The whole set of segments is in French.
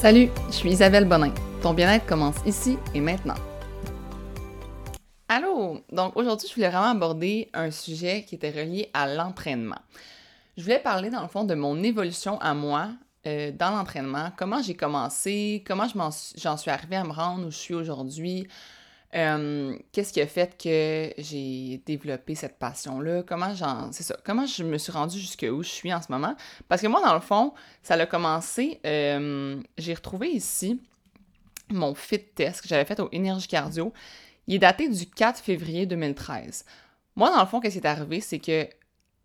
Salut, je suis Isabelle Bonin. Ton bien-être commence ici et maintenant. Allô! Donc aujourd'hui, je voulais vraiment aborder un sujet qui était relié à l'entraînement. Je voulais parler dans le fond de mon évolution à moi euh, dans l'entraînement, comment j'ai commencé, comment j'en suis arrivée à me rendre où je suis aujourd'hui, euh, qu'est-ce qui a fait que j'ai développé cette passion-là, comment j'en, c'est ça, comment je me suis rendue jusque où je suis en ce moment? Parce que moi, dans le fond, ça a commencé, euh, j'ai retrouvé ici mon fit test que j'avais fait au Énergie Cardio. Il est daté du 4 février 2013. Moi, dans le fond, qu'est-ce qui est arrivé, c'est que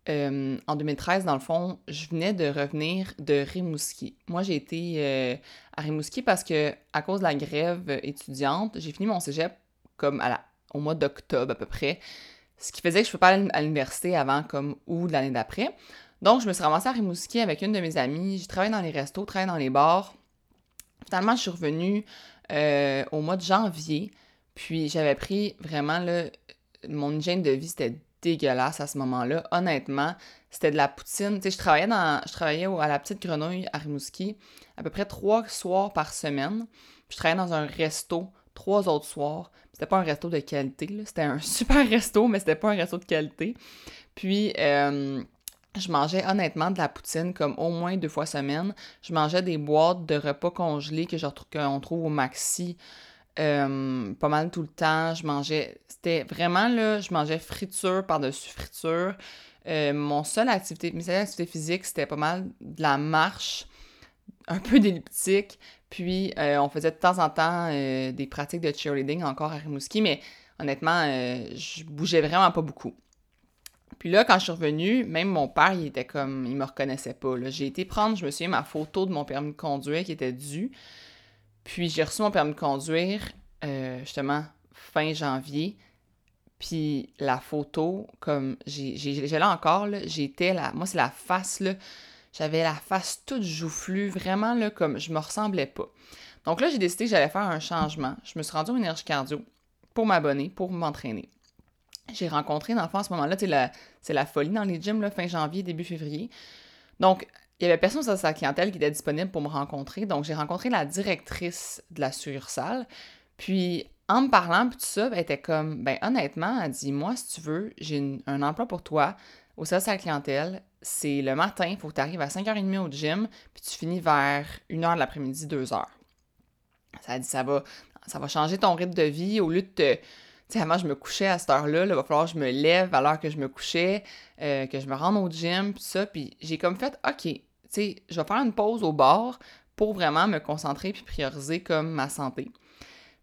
euh, en 2013, dans le fond, je venais de revenir de Rimouski. Moi, j'ai été à Rimouski parce que, à cause de la grève étudiante, j'ai fini mon cégep comme au mois d'octobre à peu près, ce qui faisait que je ne peux pas aller à l'université avant comme de l'année d'après. Donc, je me suis ramassée à Rimouski avec une de mes amies. J'ai travaillé dans les restos, travaillé dans les bars. Finalement, je suis revenue euh, au mois de janvier. Puis j'avais pris vraiment le mon hygiène de vie, c'était dégueulasse à ce moment-là. Honnêtement, c'était de la poutine. Tu sais, je travaillais je travaillais à la petite grenouille à Rimouski à peu près trois soirs par semaine. Puis je travaillais dans un resto trois autres soirs. C'était pas un resto de qualité, C'était un super resto, mais c'était pas un resto de qualité. Puis, euh, je mangeais honnêtement de la poutine comme au moins deux fois semaine. Je mangeais des boîtes de repas congelés que qu'on trouve au Maxi. Euh, pas mal tout le temps. Je mangeais. C'était vraiment là, je mangeais friture par-dessus friture. Euh, mon seule activité, mes seules activités c'était pas mal de la marche, un peu d'elliptique, puis euh, on faisait de temps en temps des pratiques de cheerleading encore à Rimouski, mais honnêtement, je bougeais vraiment pas beaucoup. Puis là, quand je suis revenue, même mon père, il était comme, il me reconnaissait pas. J'ai été prendre, je me souviens, ma photo de mon permis de conduire qui était due. Puis j'ai reçu mon permis de conduire, euh, justement, fin janvier. Puis la photo, comme j'ai là encore, j'étais là. Moi, c'est la face, là. J'avais la face toute joufflue, vraiment, là, comme je me ressemblais pas. Donc là, j'ai décidé que j'allais faire un changement. Je me suis rendue au énergie cardio pour m'abonner, pour m'entraîner. J'ai rencontré, dans à ce moment-là, c'est la, folie dans les gyms, fin janvier, début février. Donc, il y avait personne sur sa clientèle qui était disponible pour me rencontrer. Donc, j'ai rencontré la directrice de la succursale. Puis, en me parlant, puis tout ça, elle était comme, ben honnêtement, elle dit, moi, si tu veux, j'ai un emploi pour toi au service à la clientèle. C'est le matin, il faut que tu arrives à 5h30 au gym, puis tu finis vers 1h de l'après-midi, 2h. Ça dit, ça va, ça va changer ton rythme de vie. Au lieu de te tu sais, avant, je me couchais à cette heure-là, il va falloir que je me lève à l'heure que je me couchais, euh, que je me rende au gym, puis ça. Puis j'ai comme fait, OK, tu sais, je vais faire une pause au bar pour vraiment me concentrer puis prioriser comme ma santé.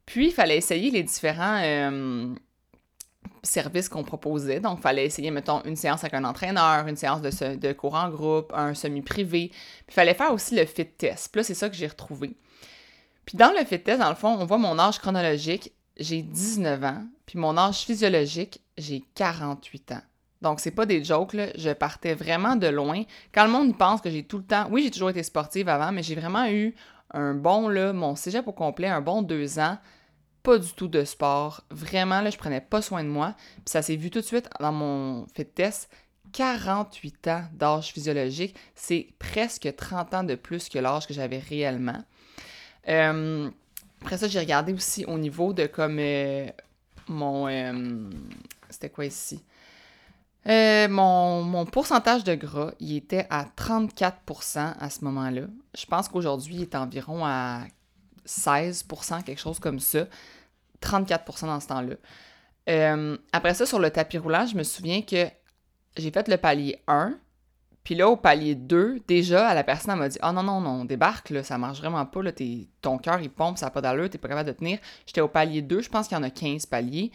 Puis, il fallait essayer les différents euh, services qu'on proposait. Donc, il fallait essayer, mettons, une séance avec un entraîneur, une séance de, de cours en groupe, un semi-privé. Puis, il fallait faire aussi le fit test. Puis là, c'est ça que j'ai retrouvé. Puis, dans le fit test, dans le fond, on voit mon âge chronologique j'ai 19 ans, puis mon âge physiologique, j'ai 48 ans. Donc, c'est pas des jokes. Je partais vraiment de loin. Quand le monde y pense que j'ai tout le temps. Oui, j'ai toujours été sportive avant, mais j'ai vraiment eu un bon, là, mon cégep au complet, un bon deux ans. Pas du tout de sport. Vraiment, là, je prenais pas soin de moi. Puis ça s'est vu tout de suite dans mon fit test. 48 ans d'âge physiologique, c'est presque 30 ans de plus que l'âge que j'avais réellement. Euh, après ça, j'ai regardé aussi au niveau de comme euh, mon. Euh, c'était quoi ici? Mon, pourcentage de gras, il était à 34% à ce moment-là. Je pense qu'aujourd'hui, il est environ à 16%, quelque chose comme ça. 34% dans ce temps-là. après ça, sur le tapis roulant, je me souviens que j'ai fait le palier 1, puis là, au palier 2, déjà, la personne m'a dit Ah oh, non, non, non, débarque, là, ça marche vraiment pas, là, ton cœur il pompe, ça n'a pas d'allure, t'es pas capable de tenir. J'étais au palier 2, je pense qu'il y en a 15 paliers.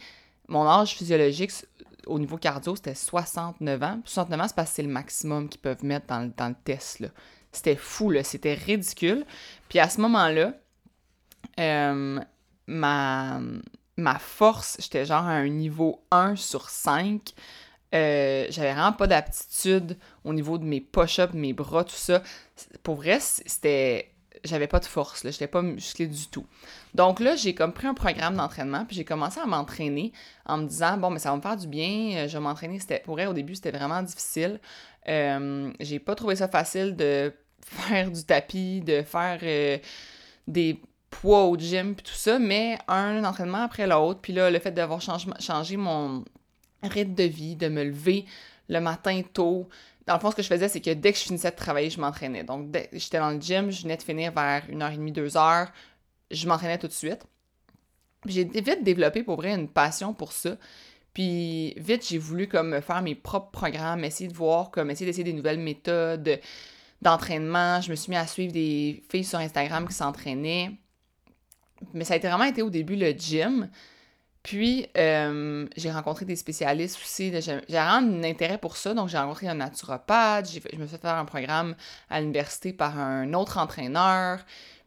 Mon âge physiologique au niveau cardio, c'était 69 ans. 69 ans, c'est parce que c'est le maximum qu'ils peuvent mettre dans, le test. C'était fou, là, c'était ridicule. Puis à ce moment-là, euh, ma, ma force, j'étais genre à un niveau 1 sur 5. Euh, j'avais vraiment pas d'aptitude au niveau de mes push-ups, mes bras, tout ça. Pour vrai, c'était. J'avais pas de force, là. J'étais pas musclée du tout. Donc là, j'ai comme pris un programme d'entraînement, puis j'ai commencé à m'entraîner en me disant, bon, mais ça va me faire du bien, euh, je vais m'entraîner. C'était, pour vrai, au début, c'était vraiment difficile. J'ai pas trouvé ça facile de faire du tapis, de faire des poids au gym, puis tout ça, mais un entraînement après l'autre. Puis là, le fait d'avoir changé mon rythme de vie, de me lever le matin tôt. Dans le fond, ce que je faisais, c'est que dès que je finissais de travailler, je m'entraînais. Donc, j'étais dans le gym, je venais de finir vers 1h30, 2h, je m'entraînais tout de suite. J'ai vite développé pour vrai une passion pour ça. Puis vite, j'ai voulu comme faire mes propres programmes, essayer de voir, comme essayer d'essayer des nouvelles méthodes d'entraînement. Je me suis mis à suivre des filles sur Instagram qui s'entraînaient. Mais ça a été vraiment été au début le gym. Puis, euh, j'ai rencontré des spécialistes aussi. J'ai vraiment un intérêt pour ça. Donc, j'ai rencontré un naturopathe. Je me suis fait faire un programme à l'université par un autre entraîneur.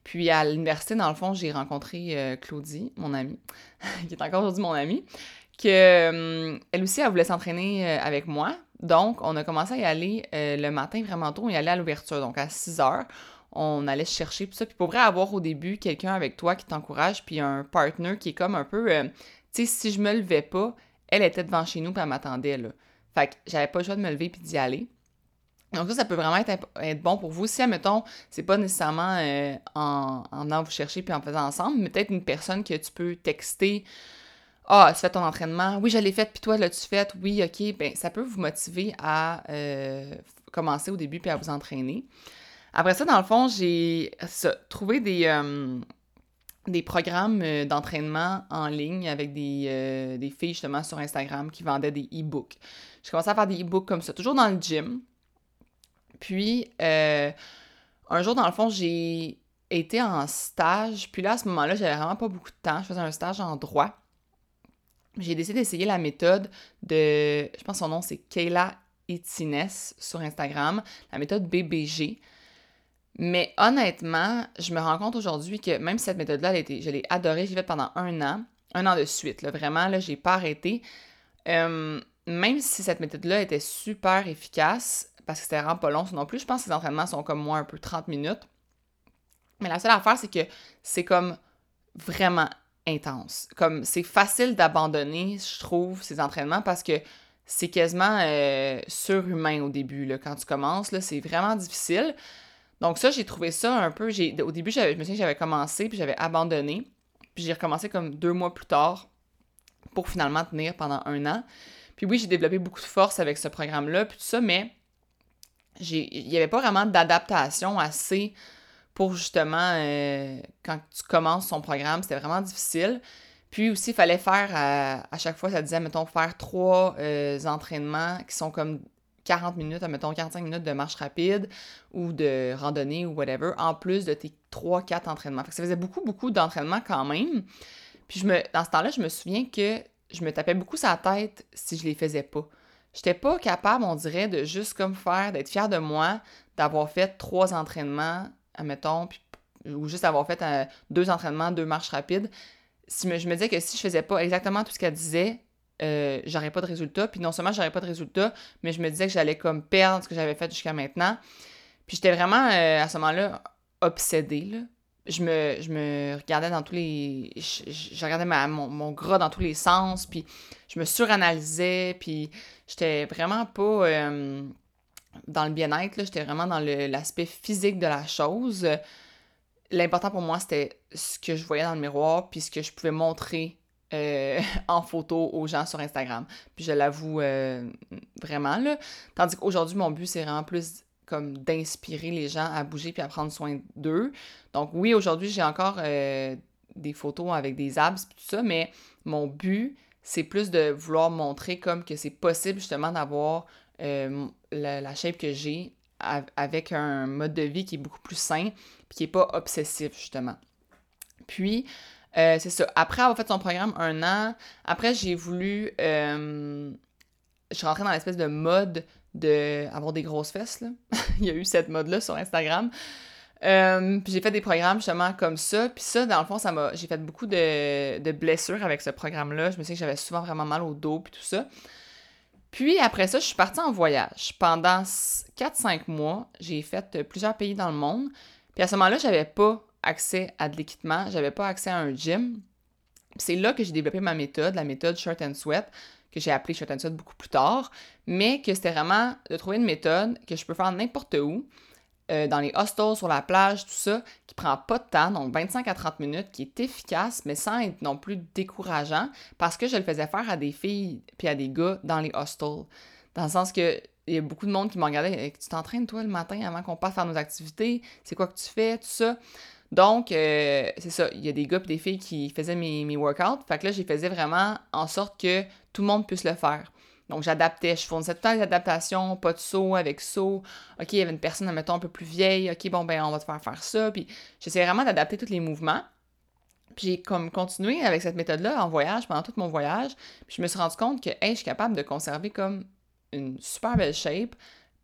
Puis, à l'université, dans le fond, j'ai rencontré euh, Claudie, mon amie, qui est encore aujourd'hui mon amie, que euh, elle aussi, elle voulait s'entraîner avec moi. Donc, on a commencé à y aller le matin vraiment tôt. On y allait à l'ouverture, donc à 6 heures on allait chercher tout ça. Puis pour vrai, avoir au début quelqu'un avec toi qui t'encourage, puis un partner qui est comme un peu, euh, tu sais, si je me levais pas, elle était devant chez nous, puis elle m'attendait, là. Fait que j'avais pas le choix de me lever puis d'y aller. Donc ça, ça peut vraiment être, bon pour vous. Si, admettons, c'est pas nécessairement euh, en, en allant vous chercher puis en faisant ensemble, mais peut-être une personne que tu peux texter. Ah, tu fais ton entraînement. Oui, je l'ai fait, puis toi, l'as-tu fait? Oui, OK. Ben, ça peut vous motiver à euh, commencer au début puis à vous entraîner. Après ça, dans le fond, j'ai trouvé des, euh, des programmes euh, d'entraînement en ligne avec des, euh, des, filles justement sur Instagram qui vendaient des e-books. J'ai commencé à faire des e-books comme ça, toujours dans le gym. Puis, un jour, dans le fond, j'ai été en stage. Puis là, à ce moment-là, j'avais vraiment pas beaucoup de temps. Je faisais un stage en droit. J'ai décidé d'essayer la méthode de, je pense que son nom c'est Kayla Etines sur Instagram, la méthode BBG. Mais honnêtement, je me rends compte aujourd'hui que même cette méthode-là, je l'ai adorée, je l'ai faite pendant un an, un an de suite. Là, vraiment, là, j'ai pas arrêté. Euh, même si cette méthode-là était super efficace, parce que c'était vraiment pas long non plus, je pense que ces entraînements sont comme moi un peu 30 minutes. Mais la seule affaire, c'est que c'est comme vraiment intense. Comme c'est facile d'abandonner, je trouve, ces entraînements parce que c'est quasiment euh, surhumain au début. Là, quand tu commences, c'est vraiment difficile. Donc ça, j'ai trouvé ça un peu... Au début, je me souviens que j'avais commencé, puis j'avais abandonné. Puis j'ai recommencé comme deux mois plus tard pour finalement tenir pendant un an. Puis oui, j'ai développé beaucoup de force avec ce programme-là, puis tout ça, mais il n'y avait pas vraiment d'adaptation assez pour justement, euh, quand tu commences son programme, c'était vraiment difficile. Puis aussi, il fallait faire, à, chaque fois, ça disait, mettons, faire trois euh, entraînements qui sont comme 40 minutes, mettons 45 minutes de marche rapide ou de randonnée ou whatever, en plus de tes 3-4 entraînements. ça faisait beaucoup, beaucoup d'entraînements quand même. Puis je me, dans ce temps-là, je me souviens que je me tapais beaucoup sa tête si je les faisais pas. J'étais pas capable, on dirait, de juste comme faire, d'être fière de moi, d'avoir fait trois entraînements, admettons, puis, ou juste avoir fait euh, deux entraînements, deux marches rapides. Si je me disais que si je faisais pas exactement tout ce qu'elle disait, euh, j'aurais pas de résultat. Puis non seulement j'aurais pas de résultat, mais je me disais que j'allais comme perdre ce que j'avais fait jusqu'à maintenant. Puis j'étais vraiment euh, à ce moment-là obsédée. Là. Je me, je me regardais dans tous les. Je, regardais ma, mon, gras dans tous les sens, puis je me suranalysais, puis j'étais vraiment pas euh, dans le bien-être, j'étais vraiment dans l'aspect physique de la chose. L'important pour moi, c'était ce que je voyais dans le miroir, puis ce que je pouvais montrer euh, en photo aux gens sur Instagram. Puis je l'avoue euh, vraiment, là. Tandis qu'aujourd'hui, mon but, c'est vraiment plus comme d'inspirer les gens à bouger puis à prendre soin d'eux. Donc oui, aujourd'hui, j'ai encore euh, des photos avec des abs tout ça, mais mon but, c'est plus de vouloir montrer comme que c'est possible justement d'avoir la, la, shape que j'ai avec un mode de vie qui est beaucoup plus sain puis qui est pas obsessif justement. Puis, euh, c'est ça. Après avoir fait son programme un an, après, j'ai voulu. Euh, je suis rentrée dans l'espèce de mode de avoir des grosses fesses. Là. Il y a eu cette mode-là sur Instagram. Euh, puis j'ai fait des programmes justement comme ça. Puis ça, dans le fond, ça m'a. J'ai fait beaucoup de, de blessures avec ce programme-là. Je me sais que j'avais souvent vraiment mal au dos puis tout ça. Puis après ça, je suis partie en voyage. Pendant 4-5 mois, j'ai fait plusieurs pays dans le monde. Puis à ce moment-là, j'avais pas accès à de l'équipement, j'avais pas accès à un gym. C'est là que j'ai développé ma méthode, la méthode Shirt and Sweat, que j'ai appelée Shirt and Sweat beaucoup plus tard, mais que c'était vraiment de trouver une méthode que je peux faire n'importe où, euh, dans les hostels, sur la plage, tout ça, qui prend pas de temps, donc 25 à 30 minutes, qui est efficace, mais sans être non plus décourageant, parce que je le faisais faire à des filles puis à des gars dans les hostels. Dans le sens que il y a beaucoup de monde qui m'ont regardé Tu t'entraînes, toi, le matin, avant qu'on passe faire nos activités? C'est quoi que tu fais? Tout ça. Donc, euh, c'est ça. Il y a des gars et des filles qui faisaient mes, mes workouts. Fait que là, j'y faisais vraiment en sorte que tout le monde puisse le faire. Donc, j'adaptais. Je fournissais tout le temps des adaptations, pas de saut avec saut. OK, il y avait une personne, mettons, un peu plus vieille. OK, bon, ben, on va te faire faire ça. Puis, j'essayais vraiment d'adapter tous les mouvements. Puis, j'ai comme continué avec cette méthode-là en voyage pendant tout mon voyage. Puis, je me suis rendu compte que, hey, je suis capable de conserver comme une super belle shape,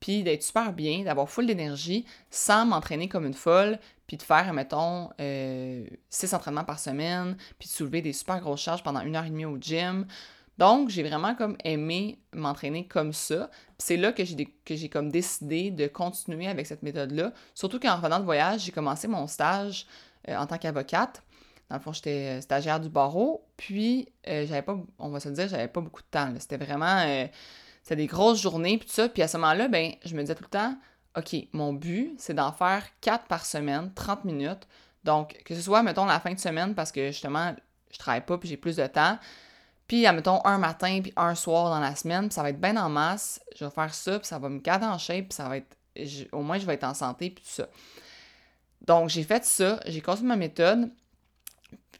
puis d'être super bien, d'avoir full d'énergie sans m'entraîner comme une folle, puis de faire, mettons, euh, six entraînements par semaine, puis de soulever des super grosses charges pendant une heure et demie au gym. Donc, j'ai vraiment comme aimé m'entraîner comme ça. c'est là que j'ai, comme décidé de continuer avec cette méthode-là. Surtout qu'en revenant de voyage, j'ai commencé mon stage euh, en tant qu'avocate. Dans le fond, j'étais euh, stagiaire du barreau. Puis, j'avais pas, on va se le dire, j'avais pas beaucoup de temps. C'était vraiment c'était des grosses journées, puis tout ça. Puis à ce moment-là, ben, je me disais tout le temps, OK, mon but, c'est d'en faire quatre par semaine, 30 minutes. Donc, que ce soit, mettons, la fin de semaine, parce que justement, je travaille pas, puis j'ai plus de temps. Puis, mettons, un matin, puis un soir dans la semaine, puis ça va être bien en masse. Je vais faire ça, puis ça va me garder en shape, puis ça va être. au moins, je vais être en santé, puis tout ça. Donc, j'ai fait ça, j'ai construit ma méthode.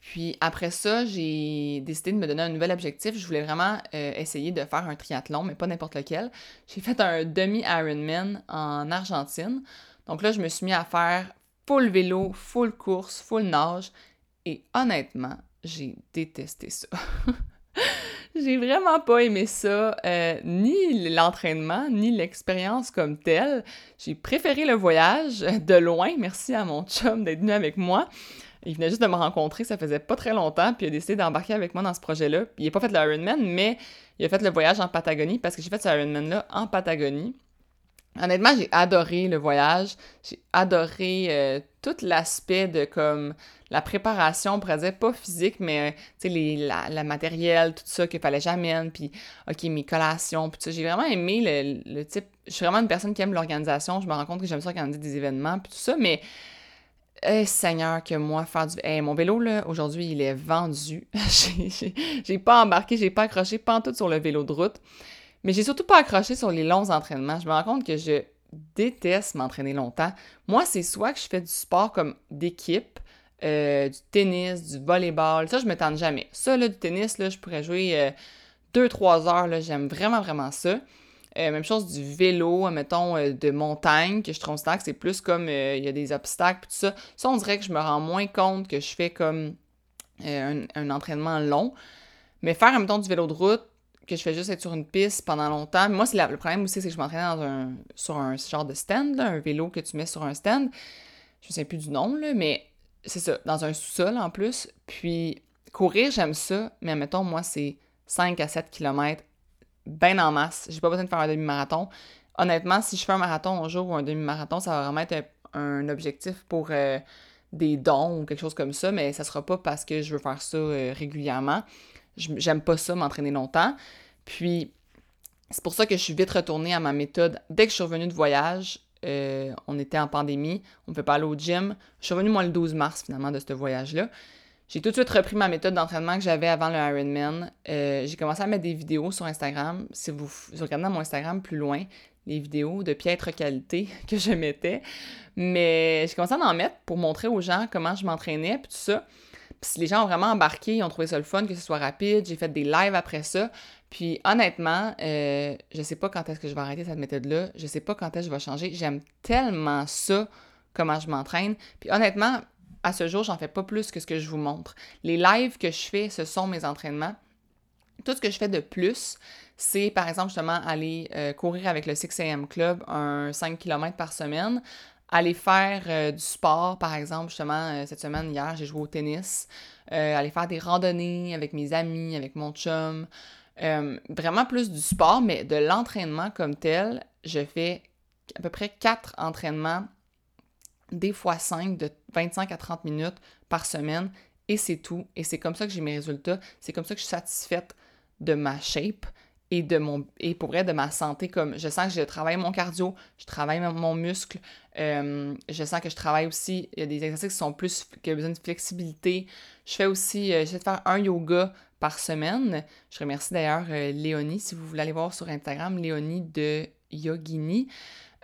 Puis après ça, j'ai décidé de me donner un nouvel objectif. Je voulais vraiment euh, essayer de faire un triathlon, mais pas n'importe lequel. J'ai fait un demi-Ironman en Argentine. Donc là, je me suis mis à faire full vélo, full course, full nage. Et honnêtement, j'ai détesté ça. j'ai vraiment pas aimé ça, euh, ni l'entraînement, ni l'expérience comme telle. J'ai préféré le voyage de loin. Merci à mon chum d'être venu avec moi. Il venait juste de me rencontrer, ça faisait pas très longtemps, puis il a décidé d'embarquer avec moi dans ce projet-là. il n'a pas fait l'Ironman, mais il a fait le voyage en Patagonie parce que j'ai fait ce Ironman-là en Patagonie. Honnêtement, j'ai adoré le voyage. J'ai adoré euh, tout l'aspect de comme la préparation, on pourrait dire pas physique, mais sais, la, la, matériel, tout ça qu'il fallait j'amène, puis OK, mes collations, puis J'ai vraiment aimé le, le, type. Je suis vraiment une personne qui aime l'organisation. Je me rends compte que j'aime ça organiser des événements, puis tout ça, mais eh, Seigneur, que moi, faire du. Eh, mon vélo, là, aujourd'hui, il est vendu. j'ai pas embarqué, j'ai pas accroché, pas tout sur le vélo de route. Mais j'ai surtout pas accroché sur les longs entraînements. Je me rends compte que je déteste m'entraîner longtemps. Moi, c'est soit que je fais du sport comme d'équipe, euh, du tennis, du volleyball. Ça, je me tente jamais. Ça, là, du tennis, là, je pourrais jouer 2-3 euh, heures. J'aime vraiment, vraiment ça. Euh, même chose du vélo, mettons, euh, de montagne, que je trouve que c'est plus comme euh, il y a des obstacles, tout ça. Ça, on dirait que je me rends moins compte que je fais comme un, entraînement long. Mais faire, mettons, du vélo de route, que je fais juste être sur une piste pendant longtemps. Moi, c'est le problème aussi, c'est que je m'entraîne dans un, sur un genre de stand, un vélo que tu mets sur un stand. Je ne sais plus du nom, là, mais c'est ça, dans un sous-sol en plus. Puis courir, j'aime ça, mais mettons, moi, c'est 5 à 7 km bien en masse. J'ai pas besoin de faire un demi-marathon. Honnêtement, si je fais un marathon un jour ou un demi-marathon, ça va vraiment être un, objectif pour euh, des dons ou quelque chose comme ça, mais ça sera pas parce que je veux faire ça euh, régulièrement. J'aime pas ça, m'entraîner longtemps. Puis, c'est pour ça que je suis vite retournée à ma méthode. Dès que je suis revenue de voyage, euh, on était en pandémie, on ne peut pas aller au gym. Je suis revenue, moi, le 12 mars, finalement, de ce voyage-là. J'ai tout de suite repris ma méthode d'entraînement que j'avais avant le Ironman. Euh, j'ai commencé à mettre des vidéos sur Instagram. Si vous, regardez mon Instagram plus loin, les vidéos de piètre qualité que je mettais. Mais j'ai commencé à en mettre pour montrer aux gens comment je m'entraînais, puis tout ça. Puis les gens ont vraiment embarqué, ils ont trouvé ça le fun, que ce soit rapide. J'ai fait des lives après ça. Puis honnêtement, euh, je sais pas quand est-ce que je vais arrêter cette méthode-là. Je sais pas quand est-ce que je vais changer. J'aime tellement ça, comment je m'entraîne. Puis honnêtement, à ce jour, j'en fais pas plus que ce que je vous montre. Les lives que je fais, ce sont mes entraînements. Tout ce que je fais de plus, c'est par exemple justement aller euh, courir avec le 6am Club un 5 km par semaine, aller faire euh, du sport, par exemple, justement, euh, cette semaine, hier, j'ai joué au tennis, aller faire des randonnées avec mes amis, avec mon chum, vraiment plus du sport, mais de l'entraînement comme tel, je fais à peu près quatre entraînements des fois 5 de 25 à 30 minutes par semaine et c'est tout. Et c'est comme ça que j'ai mes résultats. C'est comme ça que je suis satisfaite de ma shape. et de mon et pour vrai de ma santé comme je sens que je travaille mon cardio, je travaille mon muscle, euh, je sens que je travaille aussi il y a des exercices qui sont plus qui ont besoin de flexibilité. Je fais aussi euh, j'essaie de faire un yoga par semaine. Je remercie d'ailleurs euh, Léonie si vous voulez aller voir sur Instagram Léonie de Yogini.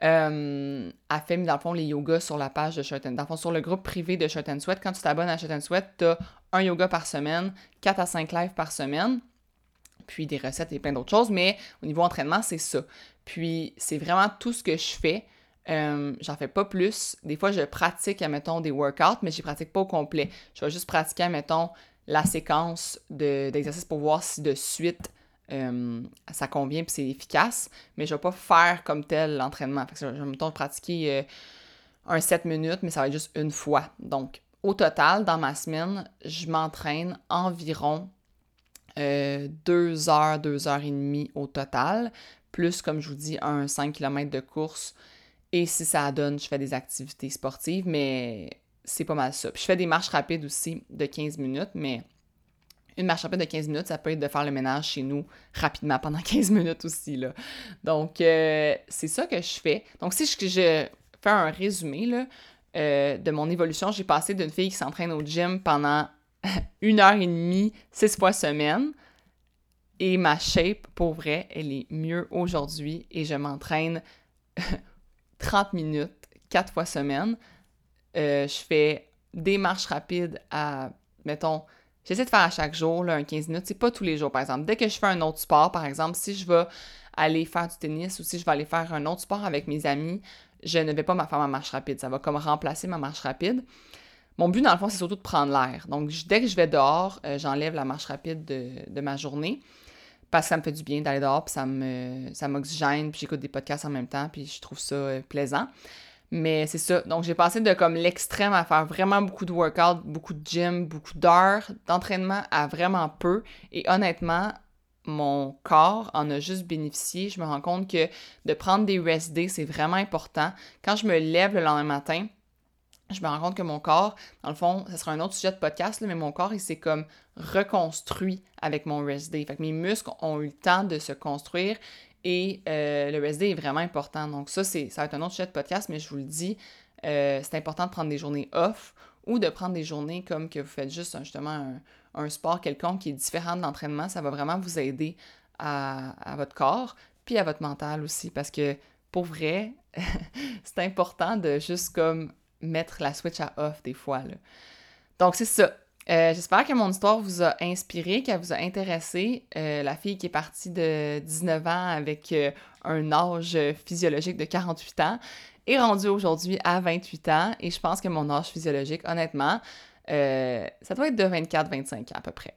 Euh, a fait, dans le fond, les yogas sur la page de Shirt Dans le fond, sur le groupe privé de Shirt Sweat, quand tu t'abonnes à Shirt Sweat, tu un yoga par semaine, 4 à 5 lives par semaine puis des recettes et plein d'autres choses, mais au niveau entraînement, c'est ça. Puis c'est vraiment tout ce que je fais. Euh, j'en fais pas plus. Des fois, je pratique, admettons, des workouts, mais je les pratique pas au complet. Je vais juste pratiquer, admettons, la séquence d'exercices pour voir si de suite euh, ça convient puis c'est efficace, mais je vais pas faire comme tel l'entraînement. je vais, mettons, pratiquer euh, un 7 minutes, mais ça va être juste une fois. Donc, au total, dans ma semaine, je m'entraîne environ euh, deux heures, deux heures et demie au total, plus, comme je vous dis, un 5 km de course. Et si ça donne, je fais des activités sportives, mais c'est pas mal ça. Puis je fais des marches rapides aussi de 15 minutes, mais une marche rapide de 15 minutes, ça peut être de faire le ménage chez nous rapidement pendant 15 minutes aussi. Là. Donc, euh, c'est ça que je fais. Donc, si je, fais un résumé là, euh, de mon évolution, j'ai passé d'une fille qui s'entraîne au gym pendant une heure et demie, six fois semaine. Et ma shape, pour vrai, elle est mieux aujourd'hui et je m'entraîne 30 minutes, quatre fois semaine. Euh, je fais des marches rapides à, mettons, j'essaie de faire à chaque jour, là, un 15 minutes. C'est pas tous les jours, par exemple. Dès que je fais un autre sport, par exemple, si je vais aller faire du tennis ou si je vais aller faire un autre sport avec mes amis, je ne vais pas faire ma marche rapide. Ça va comme remplacer ma marche rapide. Mon but, dans le fond, c'est surtout de prendre l'air. Donc, dès que je vais dehors, euh, j'enlève la marche rapide de, ma journée parce que ça me fait du bien d'aller dehors, puis ça m'oxygène, puis j'écoute des podcasts en même temps, puis je trouve ça euh, plaisant. Mais c'est ça. Donc, j'ai passé de comme l'extrême à faire vraiment beaucoup de workout, beaucoup de gym, beaucoup d'heures d'entraînement à vraiment peu. Et honnêtement, mon corps en a juste bénéficié. Je me rends compte que de prendre des rest c'est vraiment important. Quand je me lève le lendemain matin, je me rends compte que mon corps, dans le fond, ça sera un autre sujet de podcast, mais mon corps, il s'est comme reconstruit avec mon rest day. Fait que mes muscles ont eu le temps de se construire et euh, le day est vraiment important. Donc ça, c'est, ça va être un autre sujet de podcast, mais je vous le dis, euh, c'est important de prendre des journées off ou de prendre des journées comme que vous faites juste justement un, sport quelconque qui est différent de l'entraînement. Ça va vraiment vous aider à, à votre corps, puis à votre mental aussi, parce que pour vrai, c'est important de juste comme mettre la switch à off des fois. Donc, c'est ça. Euh, j'espère que mon histoire vous a inspiré, qu'elle vous a intéressé. Euh, la fille qui est partie de 19 ans avec euh, un âge physiologique de 48 ans est rendue aujourd'hui à 28 ans et je pense que mon âge physiologique, honnêtement, ça doit être de 24-25 ans à peu près.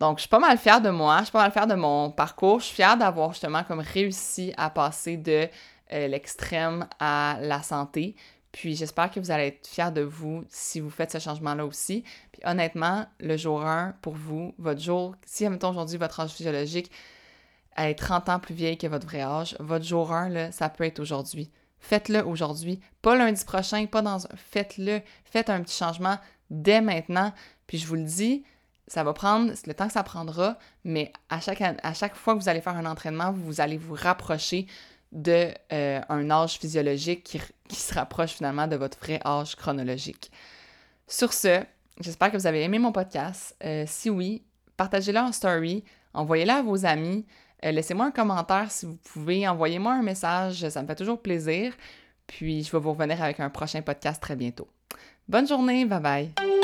Donc, je suis pas mal fière de moi, je suis pas mal fière de mon parcours. Je suis fière d'avoir justement comme réussi à passer de l'extrême à la santé. Puis j'espère que vous allez être fiers de vous si vous faites ce changement-là aussi. Puis honnêtement, le jour 1, pour vous, votre jour, si, admettons aujourd'hui, votre âge physiologique est 30 ans plus vieille que votre vrai âge, votre jour 1, là, ça peut être aujourd'hui. Faites-le aujourd'hui. Pas lundi prochain, pas dans un... Faites-le. Faites un petit changement dès maintenant. Puis je vous le dis, ça va prendre le temps que ça prendra, mais à chaque, à chaque fois que vous allez faire un entraînement, vous allez vous rapprocher d'un euh, âge physiologique qui, se rapproche finalement de votre vrai âge chronologique. Sur ce, j'espère que vous avez aimé mon podcast. Euh, si oui, partagez-le en story, envoyez-le à vos amis, euh, laissez-moi un commentaire si vous pouvez, envoyez-moi un message, ça me fait toujours plaisir. Puis je vais vous revenir avec un prochain podcast très bientôt. Bonne journée, bye bye!